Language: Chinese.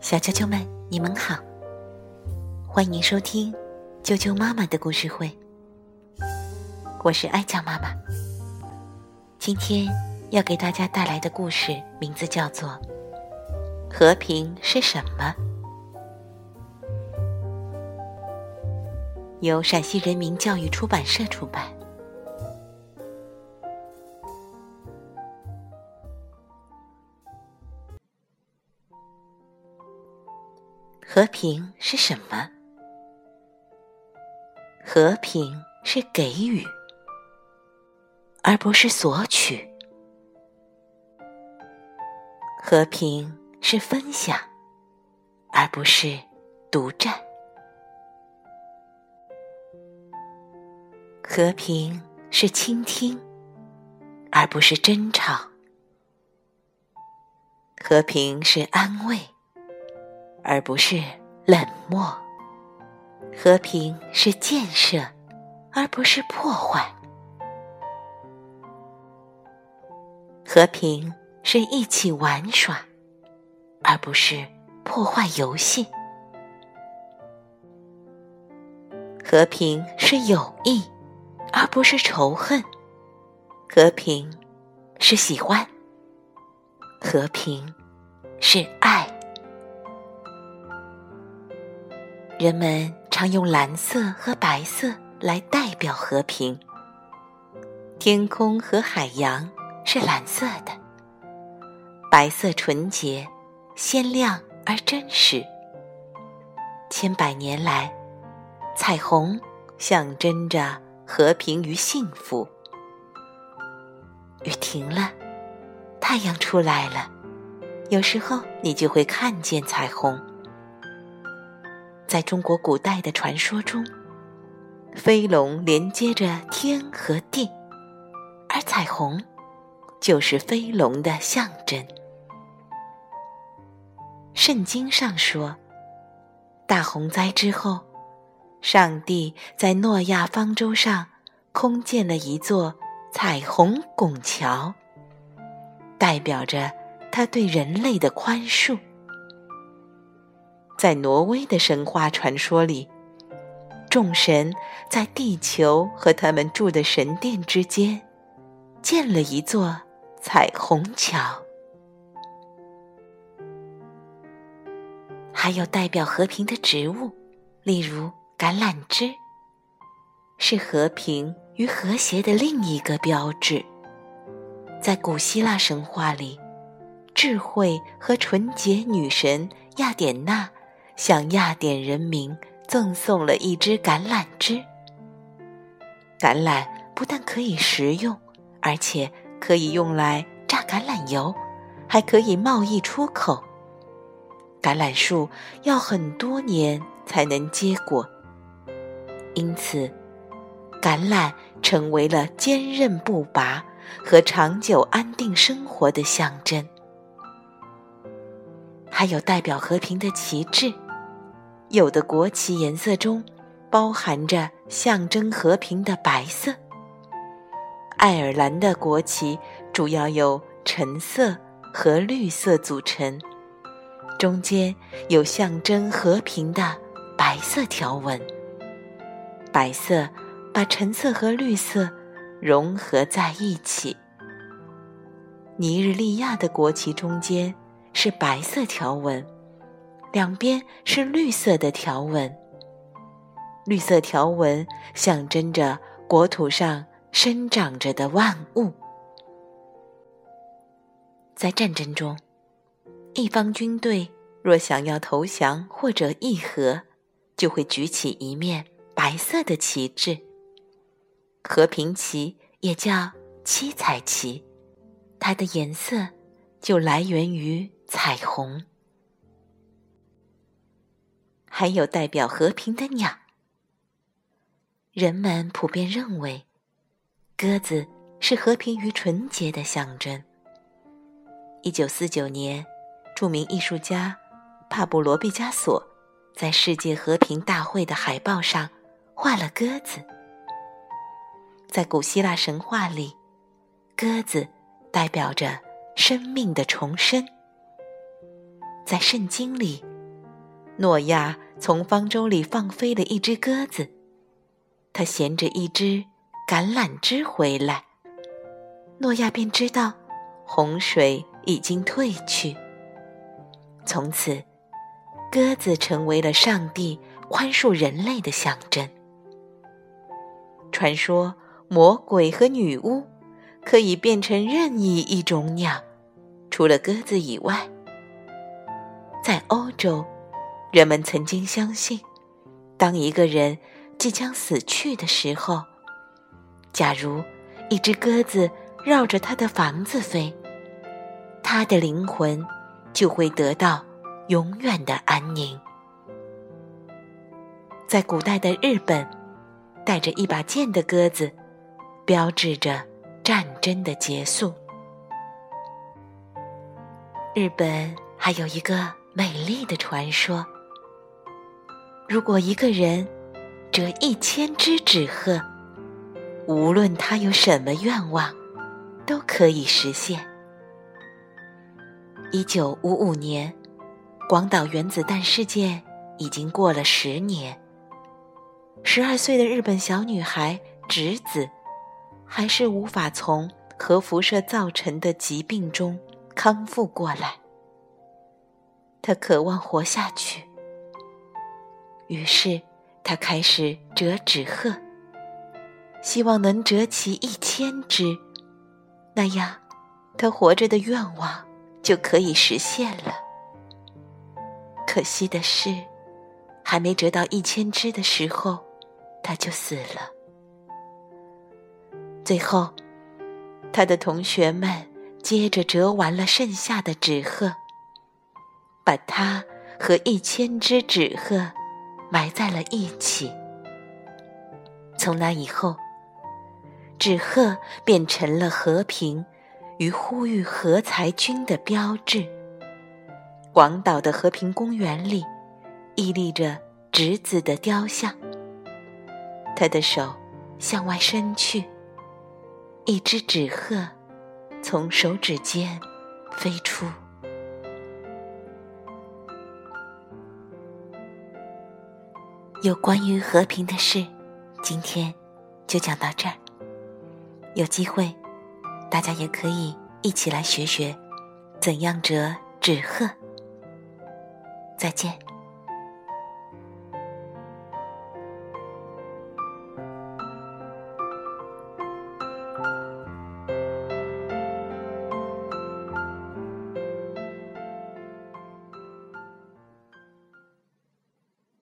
小啾啾们，你们好，欢迎收听啾啾妈妈的故事会。我是爱酱妈妈，今天要给大家带来的故事名字叫做《和平是什么》，由陕西人民教育出版社出版。和平是什么？和平是给予，而不是索取；和平是分享，而不是独占；和平是倾听，而不是争吵；和平是安慰。而不是冷漠，和平是建设，而不是破坏；和平是一起玩耍，而不是破坏游戏；和平是友谊，而不是仇恨；和平是喜欢，和平是爱。人们常用蓝色和白色来代表和平。天空和海洋是蓝色的，白色纯洁、鲜亮而真实。千百年来，彩虹象征着和平与幸福。雨停了，太阳出来了，有时候你就会看见彩虹。在中国古代的传说中，飞龙连接着天和地，而彩虹就是飞龙的象征。圣经上说，大洪灾之后，上帝在诺亚方舟上空建了一座彩虹拱桥，代表着他对人类的宽恕。在挪威的神话传说里，众神在地球和他们住的神殿之间建了一座彩虹桥。还有代表和平的植物，例如橄榄枝，是和平与和谐的另一个标志。在古希腊神话里，智慧和纯洁女神雅典娜。向雅典人民赠送了一支橄榄枝。橄榄不但可以食用，而且可以用来榨橄榄油，还可以贸易出口。橄榄树要很多年才能结果，因此，橄榄成为了坚韧不拔和长久安定生活的象征。还有代表和平的旗帜。有的国旗颜色中包含着象征和平的白色。爱尔兰的国旗主要由橙色和绿色组成，中间有象征和平的白色条纹。白色把橙色和绿色融合在一起。尼日利亚的国旗中间是白色条纹。两边是绿色的条纹，绿色条纹象征着国土上生长着的万物。在战争中，一方军队若想要投降或者议和，就会举起一面白色的旗帜。和平旗也叫七彩旗，它的颜色就来源于彩虹。还有代表和平的鸟。人们普遍认为，鸽子是和平与纯洁的象征。一九四九年，著名艺术家帕布罗·毕加索在世界和平大会的海报上画了鸽子。在古希腊神话里，鸽子代表着生命的重生。在圣经里，诺亚从方舟里放飞了一只鸽子，它衔着一只橄榄枝回来，诺亚便知道洪水已经退去。从此，鸽子成为了上帝宽恕人类的象征。传说魔鬼和女巫可以变成任意一种鸟，除了鸽子以外。在欧洲，人们曾经相信，当一个人即将死去的时候，假如一只鸽子绕着他的房子飞，他的灵魂就会得到永远的安宁。在古代的日本，带着一把剑的鸽子，标志着战争的结束。日本还有一个。美丽的传说：如果一个人折一千只纸鹤，无论他有什么愿望，都可以实现。一九五五年，广岛原子弹事件已经过了十年，十二岁的日本小女孩直子，还是无法从核辐射造成的疾病中康复过来。他渴望活下去，于是他开始折纸鹤，希望能折起一千只，那样他活着的愿望就可以实现了。可惜的是，还没折到一千只的时候，他就死了。最后，他的同学们接着折完了剩下的纸鹤。把它和一千只纸鹤埋在了一起。从那以后，纸鹤变成了和平与呼吁核裁军的标志。广岛的和平公园里，屹立着直子的雕像。他的手向外伸去，一只纸鹤从手指间飞出。有关于和平的事，今天就讲到这儿。有机会，大家也可以一起来学学怎样折纸鹤。再见。